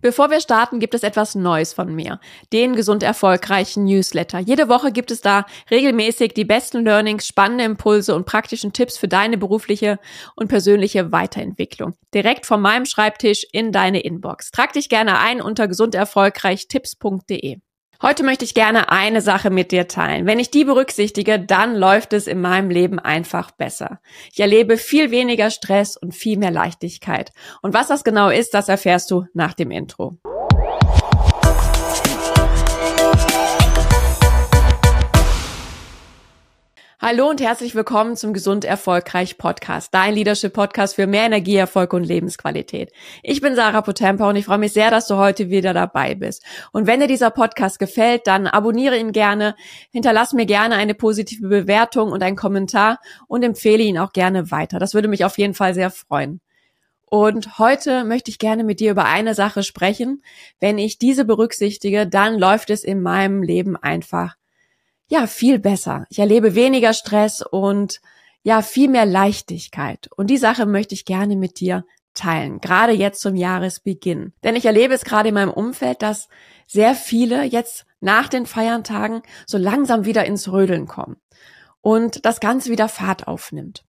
Bevor wir starten, gibt es etwas Neues von mir. Den gesund erfolgreichen Newsletter. Jede Woche gibt es da regelmäßig die besten Learnings, spannende Impulse und praktischen Tipps für deine berufliche und persönliche Weiterentwicklung. Direkt von meinem Schreibtisch in deine Inbox. Trag dich gerne ein unter gesunderfolgreichtipps.de. Heute möchte ich gerne eine Sache mit dir teilen. Wenn ich die berücksichtige, dann läuft es in meinem Leben einfach besser. Ich erlebe viel weniger Stress und viel mehr Leichtigkeit. Und was das genau ist, das erfährst du nach dem Intro. Hallo und herzlich willkommen zum Gesund Erfolgreich Podcast, dein Leadership Podcast für mehr Energie, Erfolg und Lebensqualität. Ich bin Sarah Potempa und ich freue mich sehr, dass du heute wieder dabei bist. Und wenn dir dieser Podcast gefällt, dann abonniere ihn gerne, hinterlass mir gerne eine positive Bewertung und einen Kommentar und empfehle ihn auch gerne weiter. Das würde mich auf jeden Fall sehr freuen. Und heute möchte ich gerne mit dir über eine Sache sprechen. Wenn ich diese berücksichtige, dann läuft es in meinem Leben einfach ja, viel besser. Ich erlebe weniger Stress und ja, viel mehr Leichtigkeit. Und die Sache möchte ich gerne mit dir teilen, gerade jetzt zum Jahresbeginn. Denn ich erlebe es gerade in meinem Umfeld, dass sehr viele jetzt nach den Feiertagen so langsam wieder ins Rödeln kommen und das Ganze wieder Fahrt aufnimmt.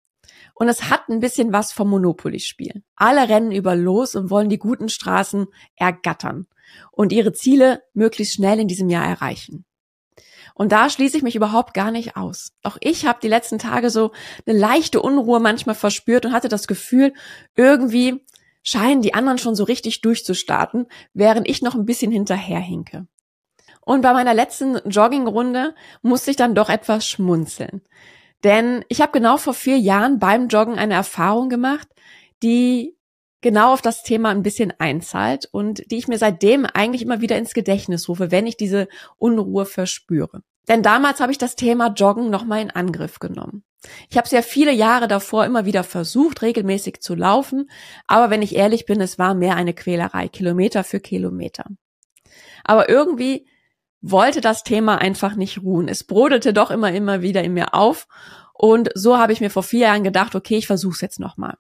Und es hat ein bisschen was vom Monopoly-Spiel. Alle rennen über los und wollen die guten Straßen ergattern und ihre Ziele möglichst schnell in diesem Jahr erreichen. Und da schließe ich mich überhaupt gar nicht aus. Auch ich habe die letzten Tage so eine leichte Unruhe manchmal verspürt und hatte das Gefühl, irgendwie scheinen die anderen schon so richtig durchzustarten, während ich noch ein bisschen hinterherhinke. Und bei meiner letzten Joggingrunde musste ich dann doch etwas schmunzeln. Denn ich habe genau vor vier Jahren beim Joggen eine Erfahrung gemacht, die genau auf das Thema ein bisschen einzahlt und die ich mir seitdem eigentlich immer wieder ins Gedächtnis rufe, wenn ich diese Unruhe verspüre. Denn damals habe ich das Thema Joggen nochmal in Angriff genommen. Ich habe es ja viele Jahre davor immer wieder versucht, regelmäßig zu laufen, aber wenn ich ehrlich bin, es war mehr eine Quälerei, Kilometer für Kilometer. Aber irgendwie wollte das Thema einfach nicht ruhen. Es brodelte doch immer, immer wieder in mir auf und so habe ich mir vor vier Jahren gedacht, okay, ich versuche es jetzt nochmal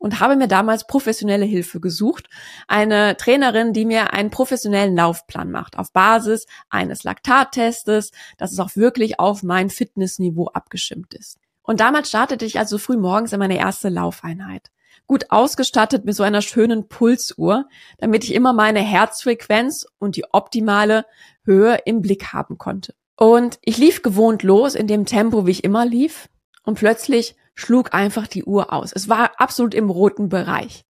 und habe mir damals professionelle Hilfe gesucht. Eine Trainerin, die mir einen professionellen Laufplan macht auf Basis eines Laktattestes, dass es auch wirklich auf mein Fitnessniveau abgeschimmt ist. Und damals startete ich also früh morgens in meine erste Laufeinheit. Gut ausgestattet mit so einer schönen Pulsuhr, damit ich immer meine Herzfrequenz und die optimale Höhe im Blick haben konnte. Und ich lief gewohnt los in dem Tempo, wie ich immer lief. Und plötzlich schlug einfach die Uhr aus. Es war absolut im roten Bereich.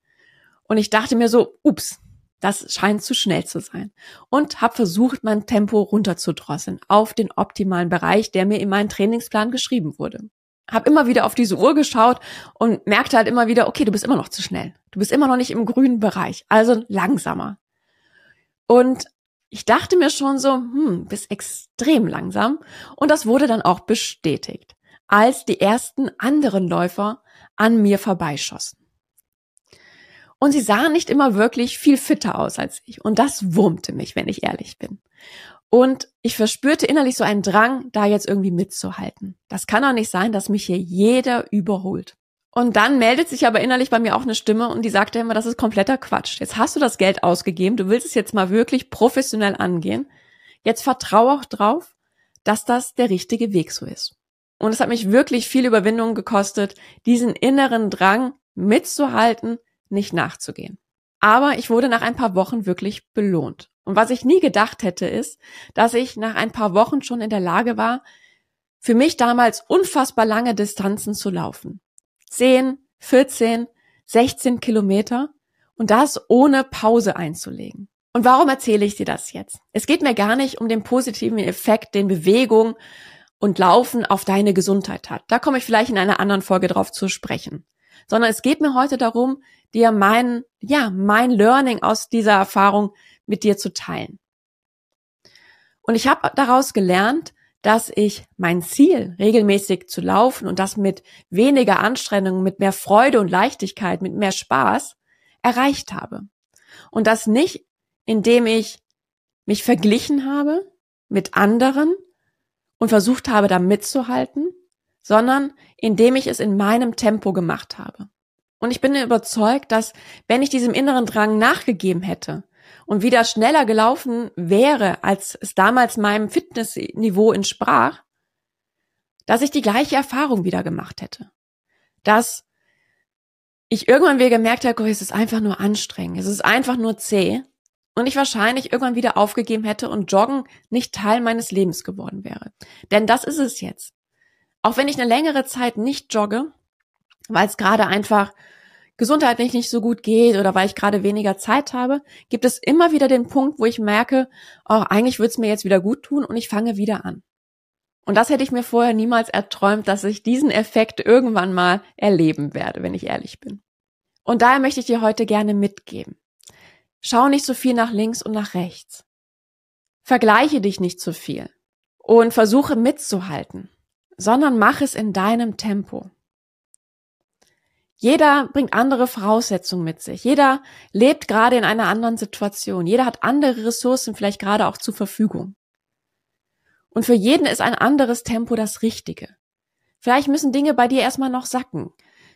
Und ich dachte mir so, ups, das scheint zu schnell zu sein. Und habe versucht, mein Tempo runterzudrosseln auf den optimalen Bereich, der mir in meinen Trainingsplan geschrieben wurde. Hab immer wieder auf diese Uhr geschaut und merkte halt immer wieder, okay, du bist immer noch zu schnell. Du bist immer noch nicht im grünen Bereich, also langsamer. Und ich dachte mir schon so, hm, bist extrem langsam. Und das wurde dann auch bestätigt als die ersten anderen Läufer an mir vorbeischossen. Und sie sahen nicht immer wirklich viel fitter aus als ich. Und das wurmte mich, wenn ich ehrlich bin. Und ich verspürte innerlich so einen Drang, da jetzt irgendwie mitzuhalten. Das kann doch nicht sein, dass mich hier jeder überholt. Und dann meldet sich aber innerlich bei mir auch eine Stimme und die sagte immer, das ist kompletter Quatsch. Jetzt hast du das Geld ausgegeben, du willst es jetzt mal wirklich professionell angehen. Jetzt vertraue auch drauf, dass das der richtige Weg so ist. Und es hat mich wirklich viel Überwindung gekostet, diesen inneren Drang mitzuhalten, nicht nachzugehen. Aber ich wurde nach ein paar Wochen wirklich belohnt. Und was ich nie gedacht hätte, ist, dass ich nach ein paar Wochen schon in der Lage war, für mich damals unfassbar lange Distanzen zu laufen. 10, 14, 16 Kilometer und das ohne Pause einzulegen. Und warum erzähle ich dir das jetzt? Es geht mir gar nicht um den positiven Effekt, den Bewegung und Laufen auf deine Gesundheit hat. Da komme ich vielleicht in einer anderen Folge drauf zu sprechen. Sondern es geht mir heute darum, dir mein, ja, mein Learning aus dieser Erfahrung mit dir zu teilen. Und ich habe daraus gelernt, dass ich mein Ziel, regelmäßig zu laufen und das mit weniger Anstrengung, mit mehr Freude und Leichtigkeit, mit mehr Spaß erreicht habe. Und das nicht, indem ich mich verglichen habe mit anderen, und versucht habe, da mitzuhalten, sondern indem ich es in meinem Tempo gemacht habe. Und ich bin überzeugt, dass wenn ich diesem inneren Drang nachgegeben hätte und wieder schneller gelaufen wäre, als es damals meinem Fitnessniveau entsprach, dass ich die gleiche Erfahrung wieder gemacht hätte. Dass ich irgendwann wieder gemerkt habe, es ist einfach nur anstrengend, es ist einfach nur zäh und ich wahrscheinlich irgendwann wieder aufgegeben hätte und Joggen nicht Teil meines Lebens geworden wäre. Denn das ist es jetzt. Auch wenn ich eine längere Zeit nicht jogge, weil es gerade einfach gesundheitlich nicht so gut geht oder weil ich gerade weniger Zeit habe, gibt es immer wieder den Punkt, wo ich merke, oh, eigentlich würde es mir jetzt wieder gut tun und ich fange wieder an. Und das hätte ich mir vorher niemals erträumt, dass ich diesen Effekt irgendwann mal erleben werde, wenn ich ehrlich bin. Und daher möchte ich dir heute gerne mitgeben. Schau nicht so viel nach links und nach rechts. Vergleiche dich nicht zu viel und versuche mitzuhalten, sondern mach es in deinem Tempo. Jeder bringt andere Voraussetzungen mit sich. Jeder lebt gerade in einer anderen Situation. Jeder hat andere Ressourcen vielleicht gerade auch zur Verfügung. Und für jeden ist ein anderes Tempo das Richtige. Vielleicht müssen Dinge bei dir erstmal noch sacken.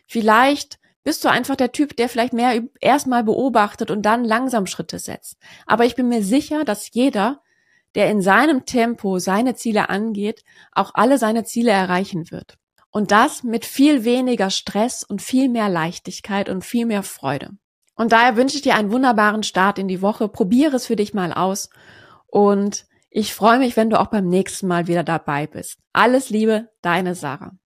Vielleicht bist du einfach der Typ, der vielleicht mehr erstmal beobachtet und dann langsam Schritte setzt. Aber ich bin mir sicher, dass jeder, der in seinem Tempo seine Ziele angeht, auch alle seine Ziele erreichen wird. Und das mit viel weniger Stress und viel mehr Leichtigkeit und viel mehr Freude. Und daher wünsche ich dir einen wunderbaren Start in die Woche. Probiere es für dich mal aus. Und ich freue mich, wenn du auch beim nächsten Mal wieder dabei bist. Alles Liebe, deine Sarah.